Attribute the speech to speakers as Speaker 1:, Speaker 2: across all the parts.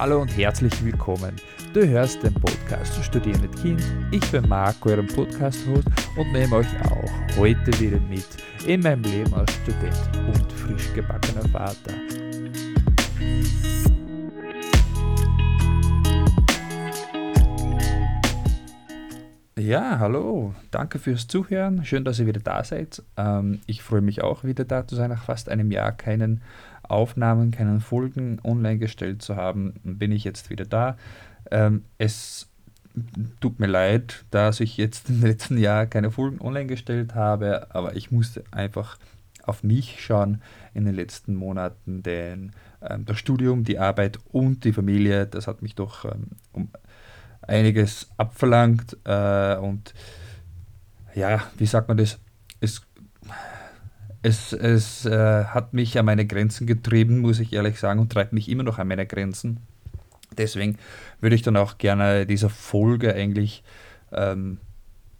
Speaker 1: Hallo und herzlich willkommen. Du hörst den Podcast Studieren mit Kind. Ich bin Marco, euren Podcast-Host und nehme euch auch heute wieder mit in meinem Leben als Student und frisch gebackener Vater. Ja, hallo, danke fürs Zuhören. Schön, dass ihr wieder da seid. Ähm, ich freue mich auch wieder da zu sein, nach fast einem Jahr keinen Aufnahmen, keinen Folgen online gestellt zu haben, bin ich jetzt wieder da. Ähm, es tut mir leid, dass ich jetzt im letzten Jahr keine Folgen online gestellt habe, aber ich musste einfach auf mich schauen in den letzten Monaten, denn ähm, das Studium, die Arbeit und die Familie, das hat mich doch ähm, um einiges abverlangt äh, und ja, wie sagt man das? Es, es, es äh, hat mich an meine Grenzen getrieben, muss ich ehrlich sagen, und treibt mich immer noch an meine Grenzen. Deswegen würde ich dann auch gerne diese Folge eigentlich ähm,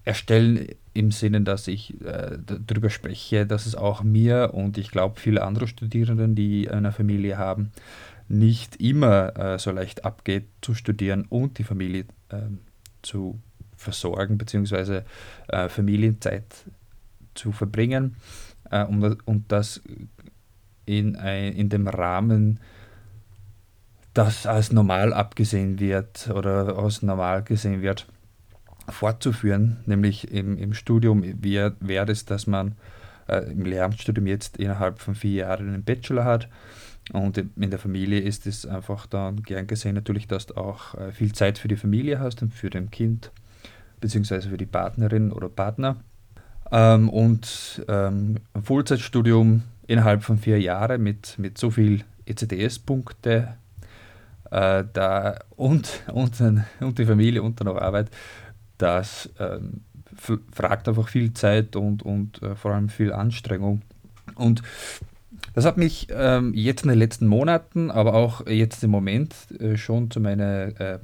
Speaker 1: erstellen im Sinne, dass ich äh, darüber spreche, dass es auch mir und ich glaube viele andere Studierenden, die eine Familie haben, nicht immer äh, so leicht abgeht zu studieren und die Familie ähm, zu versorgen bzw. Äh, Familienzeit zu verbringen äh, und, und das in, ein, in dem Rahmen, das als normal abgesehen wird oder als normal gesehen wird, fortzuführen, nämlich im, im Studium wäre wär es, dass man äh, im Lehramtsstudium jetzt innerhalb von vier Jahren einen Bachelor hat und in der Familie ist es einfach dann gern gesehen natürlich, dass du auch äh, viel Zeit für die Familie hast und für dein Kind beziehungsweise für die Partnerin oder Partner. Ähm, und ähm, ein Vollzeitstudium innerhalb von vier Jahren mit, mit so viel ECTS-Punkte äh, da und, und, und die Familie und dann auch Arbeit, das ähm, fragt einfach viel Zeit und, und äh, vor allem viel Anstrengung. Und das hat mich ähm, jetzt in den letzten Monaten, aber auch jetzt im Moment äh, schon zu meinen äh,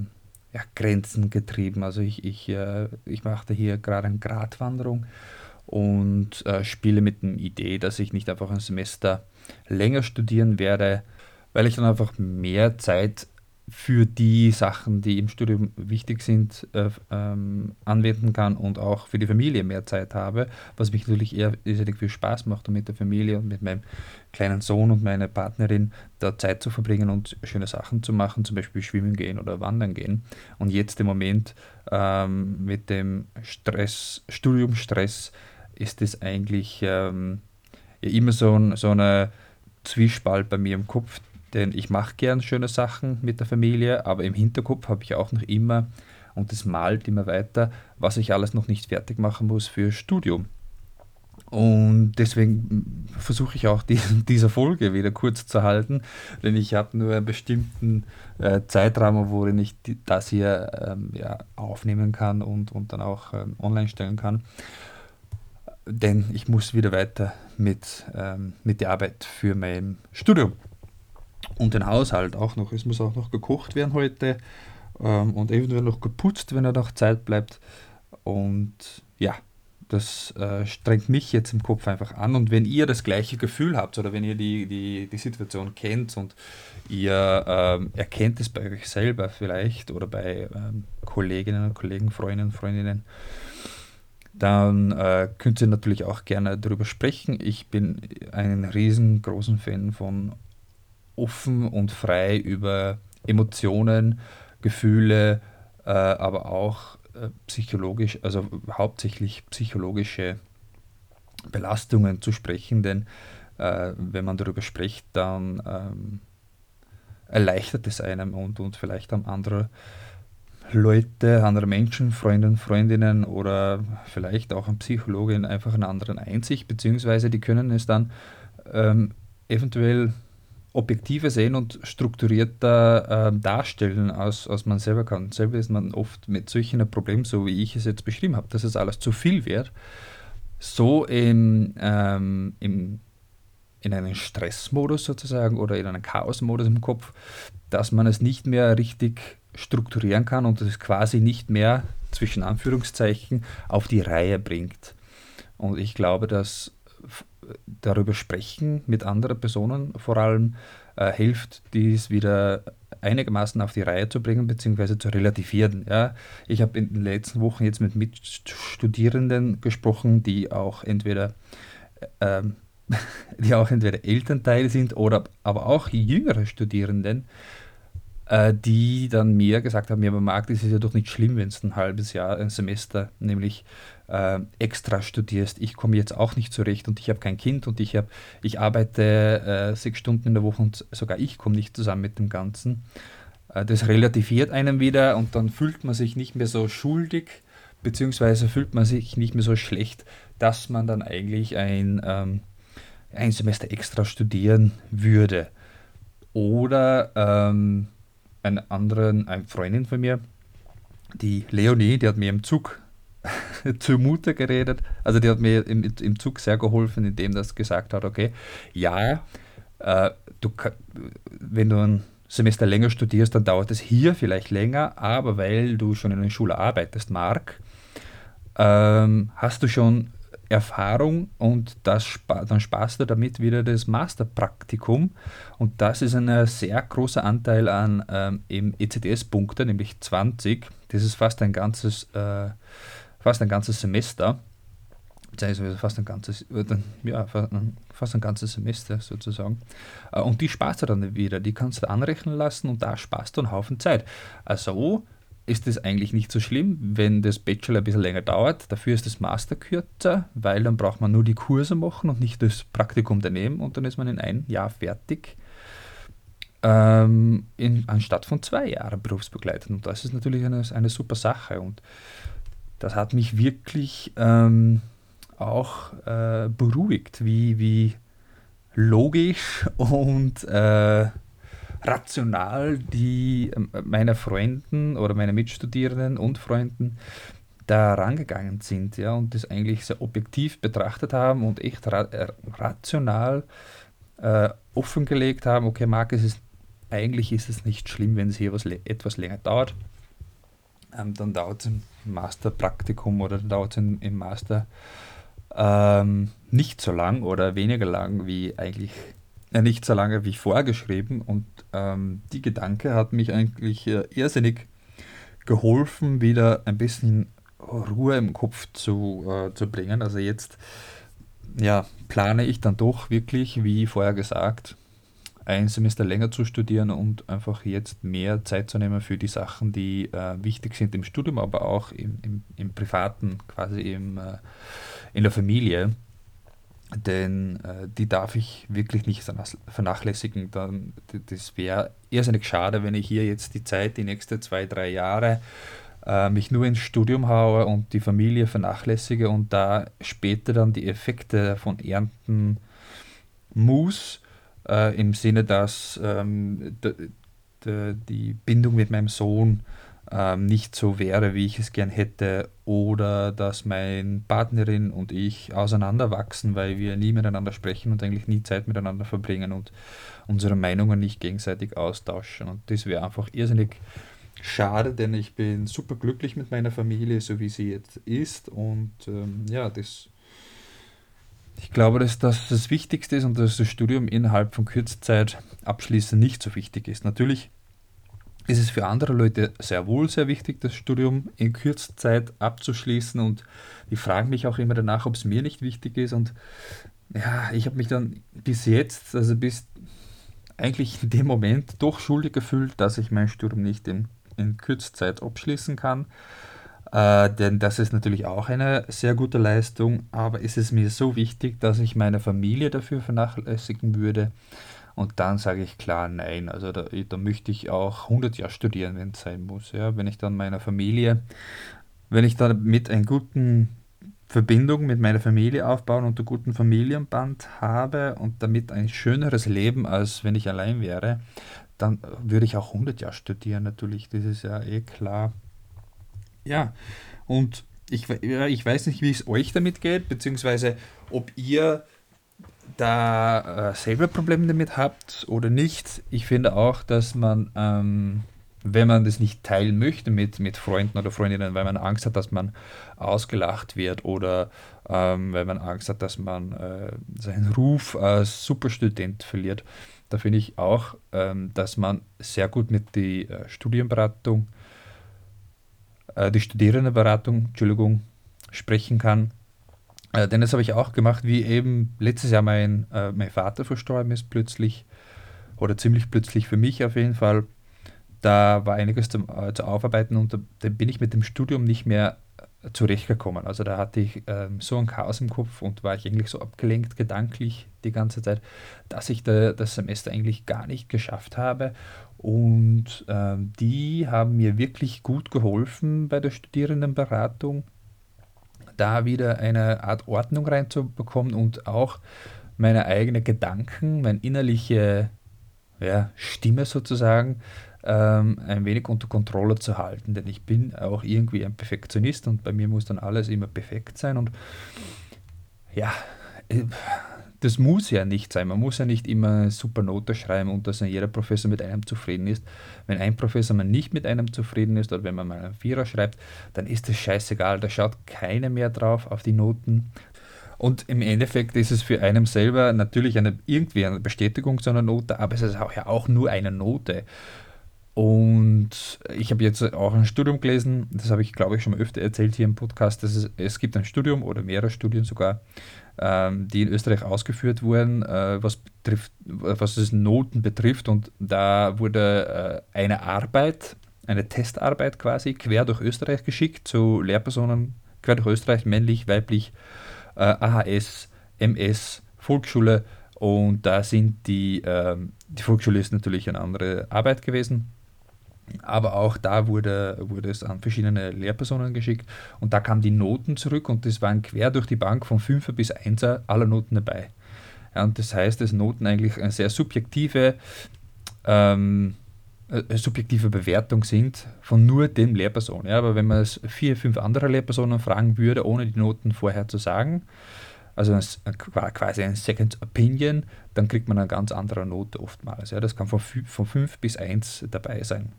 Speaker 1: ja, Grenzen getrieben. Also ich, ich, äh, ich machte hier gerade eine Gratwanderung und äh, spiele mit der Idee, dass ich nicht einfach ein Semester länger studieren werde, weil ich dann einfach mehr Zeit für die Sachen, die im Studium wichtig sind, äh, ähm, anwenden kann und auch für die Familie mehr Zeit habe, was mich natürlich eher irrsinnig viel Spaß macht, um mit der Familie und mit meinem kleinen Sohn und meiner Partnerin da Zeit zu verbringen und schöne Sachen zu machen, zum Beispiel schwimmen gehen oder wandern gehen. Und jetzt im Moment ähm, mit dem Stress, Studiumstress, ist es eigentlich ähm, immer so, ein, so eine Zwiespalt bei mir im Kopf, denn ich mache gern schöne Sachen mit der Familie, aber im Hinterkopf habe ich auch noch immer, und das malt immer weiter, was ich alles noch nicht fertig machen muss für Studium. Und deswegen versuche ich auch die, diese Folge wieder kurz zu halten, denn ich habe nur einen bestimmten äh, Zeitraum, worin ich die, das hier ähm, ja, aufnehmen kann und, und dann auch ähm, online stellen kann. Denn ich muss wieder weiter mit, ähm, mit der Arbeit für mein Studium und den Haushalt auch noch. Es muss auch noch gekocht werden heute ähm, und eventuell noch geputzt, wenn er noch Zeit bleibt. Und ja, das äh, strengt mich jetzt im Kopf einfach an. Und wenn ihr das gleiche Gefühl habt oder wenn ihr die, die, die Situation kennt und ihr ähm, erkennt es bei euch selber vielleicht oder bei ähm, Kolleginnen und Kollegen, Freundinnen, Freundinnen, dann äh, könnt ihr natürlich auch gerne darüber sprechen. Ich bin ein riesengroßen Fan von offen und frei über Emotionen, Gefühle, äh, aber auch äh, psychologisch, also hauptsächlich psychologische Belastungen zu sprechen, denn äh, wenn man darüber spricht, dann ähm, erleichtert es einem und, und vielleicht haben andere Leute, andere Menschen, Freundinnen, Freundinnen oder vielleicht auch ein Psychologin einfach einen anderen Einsicht, beziehungsweise die können es dann ähm, eventuell objektiver sehen und strukturierter äh, darstellen, als, als man selber kann. Selber ist man oft mit solchen Problemen, so wie ich es jetzt beschrieben habe, dass es alles zu viel wird, so im, ähm, im, in einen Stressmodus sozusagen oder in einen Chaosmodus im Kopf, dass man es nicht mehr richtig strukturieren kann und es quasi nicht mehr zwischen Anführungszeichen auf die Reihe bringt. Und ich glaube, dass darüber sprechen mit anderen Personen vor allem äh, hilft, dies wieder einigermaßen auf die Reihe zu bringen bzw. zu relativieren. Ja. Ich habe in den letzten Wochen jetzt mit Mitstudierenden gesprochen, die auch entweder ähm, die auch entweder Elternteil sind oder aber auch jüngere Studierenden, äh, die dann mir gesagt haben, ja, man mag, das ist ja doch nicht schlimm, wenn es ein halbes Jahr, ein Semester, nämlich äh, extra studierst. Ich komme jetzt auch nicht zurecht und ich habe kein Kind und ich, hab, ich arbeite äh, sechs Stunden in der Woche und sogar ich komme nicht zusammen mit dem Ganzen. Äh, das relativiert einem wieder und dann fühlt man sich nicht mehr so schuldig, beziehungsweise fühlt man sich nicht mehr so schlecht, dass man dann eigentlich ein, ähm, ein Semester extra studieren würde. Oder ähm, eine andere, eine Freundin von mir, die Leonie, die hat mir im Zug zur Mutter geredet. Also die hat mir im, im Zug sehr geholfen, indem das gesagt hat, okay, ja, äh, du, wenn du ein Semester länger studierst, dann dauert es hier vielleicht länger, aber weil du schon in der Schule arbeitest, Marc, ähm, hast du schon Erfahrung und das, dann sparst du damit wieder das Masterpraktikum und das ist ein sehr großer Anteil an ähm, ECTS-Punkte, nämlich 20. Das ist fast ein ganzes, äh, fast ein ganzes Semester, beziehungsweise fast ein ganzes, äh, ja, fast ein ganzes Semester sozusagen. Äh, und die sparst du dann wieder, die kannst du anrechnen lassen und da sparst du einen Haufen Zeit. Also ist es eigentlich nicht so schlimm, wenn das Bachelor ein bisschen länger dauert. Dafür ist das Master kürzer, weil dann braucht man nur die Kurse machen und nicht das Praktikum daneben und dann ist man in ein Jahr fertig. Ähm, in, anstatt von zwei Jahren berufsbegleitend. Und das ist natürlich eine, eine super Sache. Und das hat mich wirklich ähm, auch äh, beruhigt, wie, wie logisch und äh, rational die ähm, meiner Freunden oder meiner Mitstudierenden und Freunden da rangegangen sind ja, und das eigentlich sehr objektiv betrachtet haben und echt ra äh, rational äh, offengelegt haben, okay, Marc, es ist, eigentlich ist es nicht schlimm, wenn es hier was etwas länger dauert. Ähm, dann dauert es im Masterpraktikum oder dauert es im, Master ähm, nicht so lang oder weniger lang wie eigentlich nicht so lange wie vorgeschrieben und ähm, die Gedanke hat mich eigentlich äh, irrsinnig geholfen, wieder ein bisschen Ruhe im Kopf zu, äh, zu bringen. Also jetzt ja, plane ich dann doch wirklich, wie vorher gesagt, ein Semester länger zu studieren und einfach jetzt mehr Zeit zu nehmen für die Sachen, die äh, wichtig sind im Studium, aber auch im, im, im Privaten, quasi im, äh, in der Familie denn äh, die darf ich wirklich nicht vernachlässigen. Dann, das wäre irrsinnig schade, wenn ich hier jetzt die Zeit, die nächsten zwei, drei Jahre, äh, mich nur ins Studium haue und die Familie vernachlässige und da später dann die Effekte davon ernten muss, äh, im Sinne, dass ähm, die Bindung mit meinem Sohn ähm, nicht so wäre, wie ich es gern hätte, oder dass meine Partnerin und ich auseinanderwachsen, weil wir nie miteinander sprechen und eigentlich nie Zeit miteinander verbringen und unsere Meinungen nicht gegenseitig austauschen. Und das wäre einfach irrsinnig schade, denn ich bin super glücklich mit meiner Familie, so wie sie jetzt ist. Und ähm, ja, das. Ich glaube, dass das das Wichtigste ist und dass das Studium innerhalb von Kürzzeit abschließen nicht so wichtig ist. Natürlich ist es für andere Leute sehr wohl sehr wichtig, das Studium in kürzester Zeit abzuschließen. Und die fragen mich auch immer danach, ob es mir nicht wichtig ist. Und ja, ich habe mich dann bis jetzt, also bis eigentlich in dem Moment doch schuldig gefühlt, dass ich mein Studium nicht in, in kürzester Zeit abschließen kann. Äh, denn das ist natürlich auch eine sehr gute Leistung, aber ist es mir so wichtig, dass ich meine Familie dafür vernachlässigen würde, und dann sage ich klar nein. Also da, da möchte ich auch 100 Jahre studieren, wenn es sein muss. Ja? Wenn ich dann meiner Familie, wenn ich dann mit einer guten Verbindung mit meiner Familie aufbauen und einen guten Familienband habe und damit ein schöneres Leben, als wenn ich allein wäre, dann würde ich auch 100 Jahre studieren natürlich. Das ist ja eh klar. Ja, und ich, ich weiß nicht, wie es euch damit geht, beziehungsweise ob ihr da äh, selber Probleme damit habt oder nicht, ich finde auch, dass man, ähm, wenn man das nicht teilen möchte mit, mit Freunden oder Freundinnen, weil man Angst hat, dass man ausgelacht wird oder ähm, weil man Angst hat, dass man äh, seinen Ruf als Superstudent verliert, Da finde ich auch, ähm, dass man sehr gut mit die äh, Studienberatung, äh, die Studierendenberatung, Entschuldigung, sprechen kann. Äh, denn das habe ich auch gemacht, wie eben letztes Jahr mein, äh, mein Vater verstorben ist, plötzlich oder ziemlich plötzlich für mich auf jeden Fall. Da war einiges zum, äh, zu aufarbeiten und da, da, bin ich mit dem Studium nicht mehr äh, zurechtgekommen. Also da hatte ich ähm, so ein Chaos im Kopf und war ich eigentlich so abgelenkt gedanklich die ganze Zeit, dass ich da, das Semester eigentlich gar nicht geschafft habe. Und ähm, die haben mir wirklich gut geholfen bei der Studierendenberatung da wieder eine Art Ordnung reinzubekommen und auch meine eigenen Gedanken, meine innerliche ja, Stimme sozusagen ähm, ein wenig unter Kontrolle zu halten. Denn ich bin auch irgendwie ein Perfektionist und bei mir muss dann alles immer perfekt sein. Und ja, äh, das muss ja nicht sein. Man muss ja nicht immer eine super Note schreiben und dass jeder Professor mit einem zufrieden ist. Wenn ein Professor mal nicht mit einem zufrieden ist oder wenn man mal einen Vierer schreibt, dann ist das scheißegal. Da schaut keiner mehr drauf auf die Noten. Und im Endeffekt ist es für einen selber natürlich eine, irgendwie eine Bestätigung zu einer Note, aber es ist auch ja auch nur eine Note. Und ich habe jetzt auch ein Studium gelesen, das habe ich glaube ich schon mal öfter erzählt hier im Podcast, dass es, es gibt ein Studium oder mehrere Studien sogar, ähm, die in Österreich ausgeführt wurden, äh, was, betrifft, was es Noten betrifft. Und da wurde äh, eine Arbeit, eine Testarbeit quasi, quer durch Österreich geschickt zu Lehrpersonen, quer durch Österreich, männlich, weiblich, äh, AHS, MS, Volksschule. Und da sind die, ähm, die Volksschule ist natürlich eine andere Arbeit gewesen aber auch da wurde, wurde es an verschiedene Lehrpersonen geschickt und da kamen die Noten zurück und das waren quer durch die Bank von 5er bis 1er alle Noten dabei. Ja, und das heißt, dass Noten eigentlich eine sehr subjektive, ähm, eine subjektive Bewertung sind von nur dem Lehrperson. Ja, aber wenn man es vier, fünf andere Lehrpersonen fragen würde, ohne die Noten vorher zu sagen, also quasi ein Second Opinion, dann kriegt man eine ganz andere Note oftmals. Ja, das kann von 5 bis 1 dabei sein.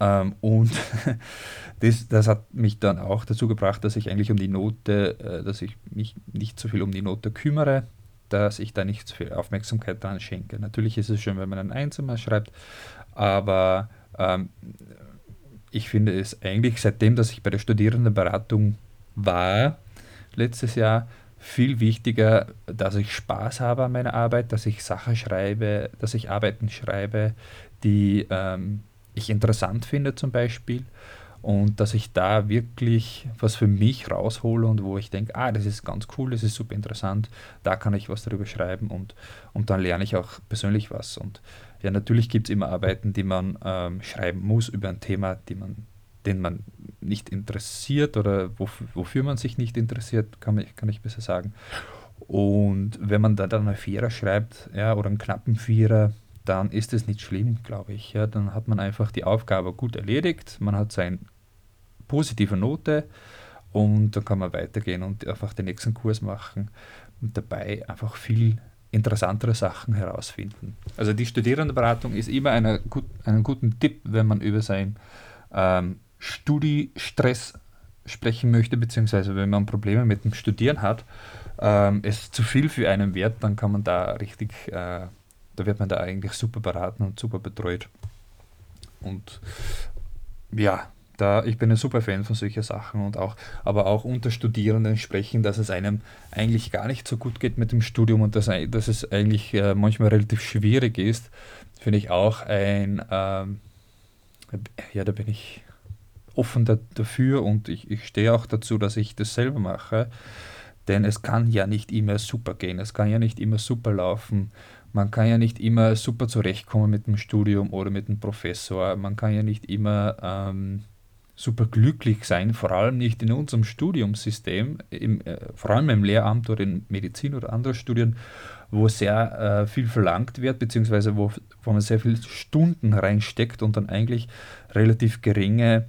Speaker 1: Ähm, und das, das hat mich dann auch dazu gebracht, dass ich eigentlich um die Note, äh, dass ich mich nicht so viel um die Note kümmere, dass ich da nicht so viel Aufmerksamkeit dran schenke. Natürlich ist es schön, wenn man ein Einzelner schreibt, aber ähm, ich finde es eigentlich seitdem, dass ich bei der Studierendenberatung war, letztes Jahr, viel wichtiger, dass ich Spaß habe an meiner Arbeit, dass ich Sachen schreibe, dass ich Arbeiten schreibe, die ähm, ich interessant finde zum Beispiel und dass ich da wirklich was für mich raushole und wo ich denke, ah, das ist ganz cool, das ist super interessant, da kann ich was darüber schreiben und, und dann lerne ich auch persönlich was. Und ja, natürlich gibt es immer Arbeiten, die man ähm, schreiben muss über ein Thema, die man, den man nicht interessiert oder wof wofür man sich nicht interessiert, kann, ich, kann ich besser sagen. Und wenn man da dann eine Vierer schreibt, ja, oder einen knappen Vierer, dann ist es nicht schlimm, glaube ich. Ja, dann hat man einfach die Aufgabe gut erledigt, man hat seine positive Note und dann kann man weitergehen und einfach den nächsten Kurs machen und dabei einfach viel interessantere Sachen herausfinden. Also die Studierendenberatung ist immer eine, einen guten Tipp, wenn man über seinen ähm, Studiestress sprechen möchte, beziehungsweise wenn man Probleme mit dem Studieren hat, ähm, es zu viel für einen wert, dann kann man da richtig äh, da wird man da eigentlich super beraten und super betreut. Und ja, da, ich bin ein super Fan von solchen Sachen und auch, aber auch unter Studierenden sprechen, dass es einem eigentlich gar nicht so gut geht mit dem Studium und dass, dass es eigentlich äh, manchmal relativ schwierig ist, finde ich auch ein, ähm, ja, da bin ich offen da, dafür und ich, ich stehe auch dazu, dass ich das selber mache, denn es kann ja nicht immer super gehen, es kann ja nicht immer super laufen man kann ja nicht immer super zurechtkommen mit dem Studium oder mit dem Professor. Man kann ja nicht immer ähm, super glücklich sein, vor allem nicht in unserem Studiumssystem, im, äh, vor allem im Lehramt oder in Medizin oder anderen Studien, wo sehr äh, viel verlangt wird, beziehungsweise wo, wo man sehr viele Stunden reinsteckt und dann eigentlich relativ geringe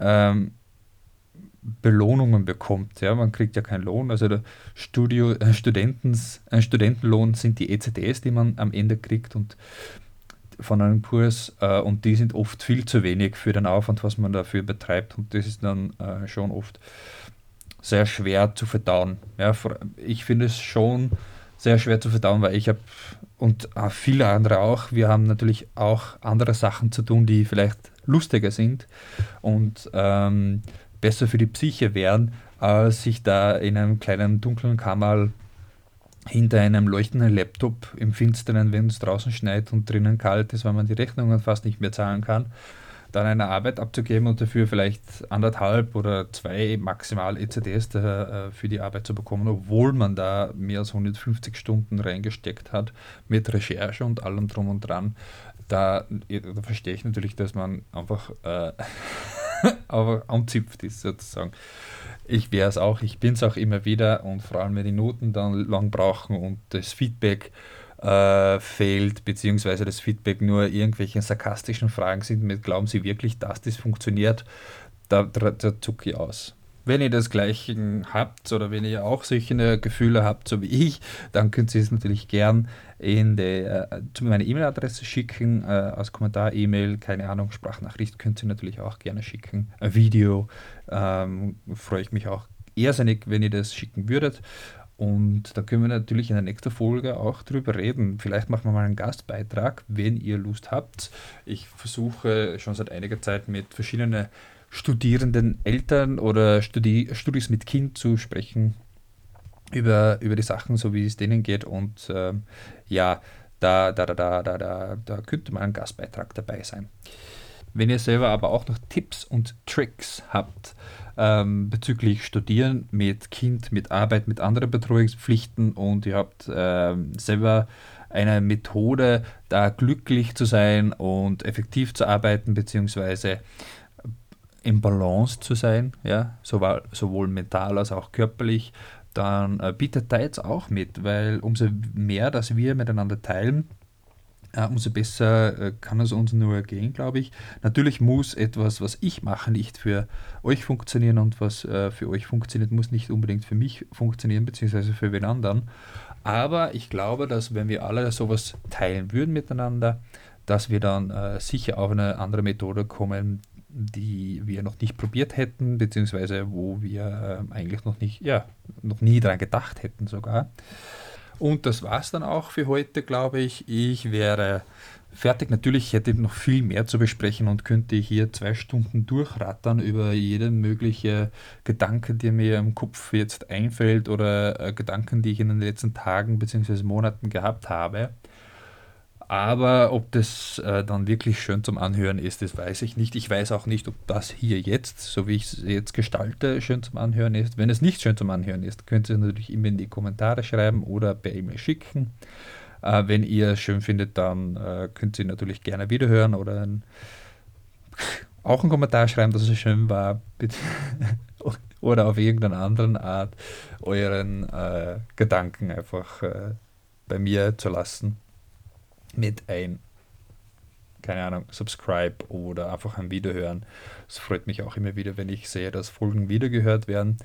Speaker 1: ähm, Belohnungen bekommt. Ja, man kriegt ja keinen Lohn. Also der Studio, äh, Studentens, ein Studentenlohn sind die ECTS, die man am Ende kriegt und von einem Kurs äh, und die sind oft viel zu wenig für den Aufwand, was man dafür betreibt und das ist dann äh, schon oft sehr schwer zu verdauen. Ja, ich finde es schon sehr schwer zu verdauen, weil ich habe und äh, viele andere auch. Wir haben natürlich auch andere Sachen zu tun, die vielleicht lustiger sind und ähm, besser für die Psyche wären, als sich da in einem kleinen dunklen Kammer hinter einem leuchtenden Laptop im Finsteren, wenn es draußen schneit und drinnen kalt ist, weil man die Rechnungen fast nicht mehr zahlen kann, dann eine Arbeit abzugeben und dafür vielleicht anderthalb oder zwei maximal ECDs da, äh, für die Arbeit zu bekommen, obwohl man da mehr als 150 Stunden reingesteckt hat mit Recherche und allem drum und dran. Da, da verstehe ich natürlich, dass man einfach, äh, einfach anzipft ist sozusagen. Ich wäre es auch, ich bin es auch immer wieder und vor allem, wenn die Noten dann lang brauchen und das Feedback äh, fehlt, beziehungsweise das Feedback nur irgendwelche sarkastischen Fragen sind mit, glauben Sie wirklich, dass das funktioniert, da, da, da zucke ich aus. Wenn ihr das Gleiche habt oder wenn ihr auch solche Gefühle habt, so wie ich, dann könnt ihr es natürlich gern in die, äh, zu meiner E-Mail-Adresse schicken, äh, als Kommentar-E-Mail, keine Ahnung, Sprachnachricht könnt ihr natürlich auch gerne schicken. Ein Video ähm, freue ich mich auch irrsinnig, wenn ihr das schicken würdet. Und da können wir natürlich in der nächsten Folge auch drüber reden. Vielleicht machen wir mal einen Gastbeitrag, wenn ihr Lust habt. Ich versuche schon seit einiger Zeit mit verschiedenen Studierenden, Eltern oder Studi Studis mit Kind zu sprechen über, über die Sachen, so wie es denen geht. Und ähm, ja, da, da, da, da, da, da, könnte mal ein Gastbeitrag dabei sein. Wenn ihr selber aber auch noch Tipps und Tricks habt, ähm, bezüglich Studieren mit Kind, mit Arbeit, mit anderen Betreuungspflichten und ihr habt ähm, selber eine Methode, da glücklich zu sein und effektiv zu arbeiten, beziehungsweise im Balance zu sein, ja, sowohl, sowohl mental als auch körperlich, dann äh, bietet da jetzt auch mit, weil umso mehr, dass wir miteinander teilen, äh, umso besser äh, kann es uns nur gehen, glaube ich. Natürlich muss etwas, was ich mache, nicht für euch funktionieren und was äh, für euch funktioniert, muss nicht unbedingt für mich funktionieren, beziehungsweise für wen anderen. Aber ich glaube, dass wenn wir alle sowas teilen würden miteinander, dass wir dann sicher auf eine andere Methode kommen, die wir noch nicht probiert hätten, beziehungsweise wo wir äh, eigentlich noch nicht, ja, noch nie daran gedacht hätten sogar. Und das war es dann auch für heute, glaube ich. Ich wäre fertig. Natürlich hätte ich noch viel mehr zu besprechen und könnte hier zwei Stunden durchrattern über jede mögliche Gedanke, die mir im Kopf jetzt einfällt oder äh, Gedanken, die ich in den letzten Tagen bzw. Monaten gehabt habe. Aber ob das äh, dann wirklich schön zum Anhören ist, das weiß ich nicht. Ich weiß auch nicht, ob das hier jetzt, so wie ich es jetzt gestalte, schön zum Anhören ist. Wenn es nicht schön zum Anhören ist, könnt ihr natürlich immer in die Kommentare schreiben oder per E-Mail schicken. Äh, wenn ihr es schön findet, dann äh, könnt ihr natürlich gerne wiederhören oder ein, auch einen Kommentar schreiben, dass es schön war. oder auf irgendeine andere Art euren äh, Gedanken einfach äh, bei mir zu lassen mit ein, keine Ahnung, Subscribe oder einfach ein Video hören. Es freut mich auch immer wieder, wenn ich sehe, dass Folgen wiedergehört werden.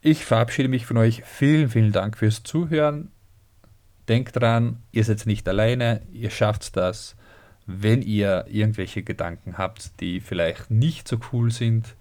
Speaker 1: Ich verabschiede mich von euch. Vielen, vielen Dank fürs Zuhören. Denkt dran, ihr seid nicht alleine, ihr schafft das. Wenn ihr irgendwelche Gedanken habt, die vielleicht nicht so cool sind,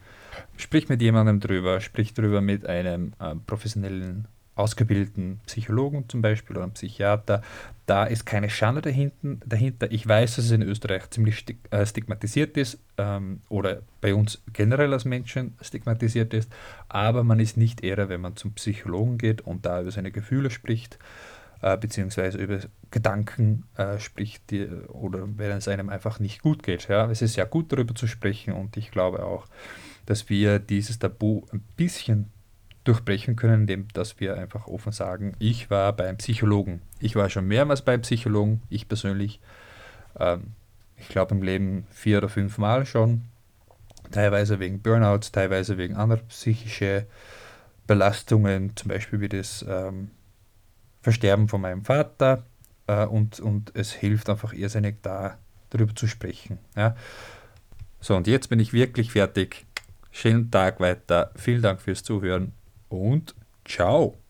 Speaker 1: sprich mit jemandem drüber, sprich drüber mit einem äh, professionellen ausgebildeten Psychologen zum Beispiel oder einem Psychiater, da ist keine Schande dahinten, dahinter. Ich weiß, dass es in Österreich ziemlich äh, stigmatisiert ist ähm, oder bei uns generell als Menschen stigmatisiert ist, aber man ist nicht eher, wenn man zum Psychologen geht und da über seine Gefühle spricht, äh, beziehungsweise über Gedanken äh, spricht die, oder wenn es einem einfach nicht gut geht. Ja? Es ist ja gut darüber zu sprechen und ich glaube auch, dass wir dieses Tabu ein bisschen durchbrechen können, indem dass wir einfach offen sagen, ich war beim Psychologen. Ich war schon mehrmals beim Psychologen, ich persönlich. Ähm, ich glaube im Leben vier oder fünf Mal schon. Teilweise wegen Burnouts, teilweise wegen anderer psychischer Belastungen, zum Beispiel wie das ähm, Versterben von meinem Vater. Äh, und, und es hilft einfach irrsinnig da, darüber zu sprechen. Ja. So, und jetzt bin ich wirklich fertig. Schönen Tag weiter. Vielen Dank fürs Zuhören und ciao.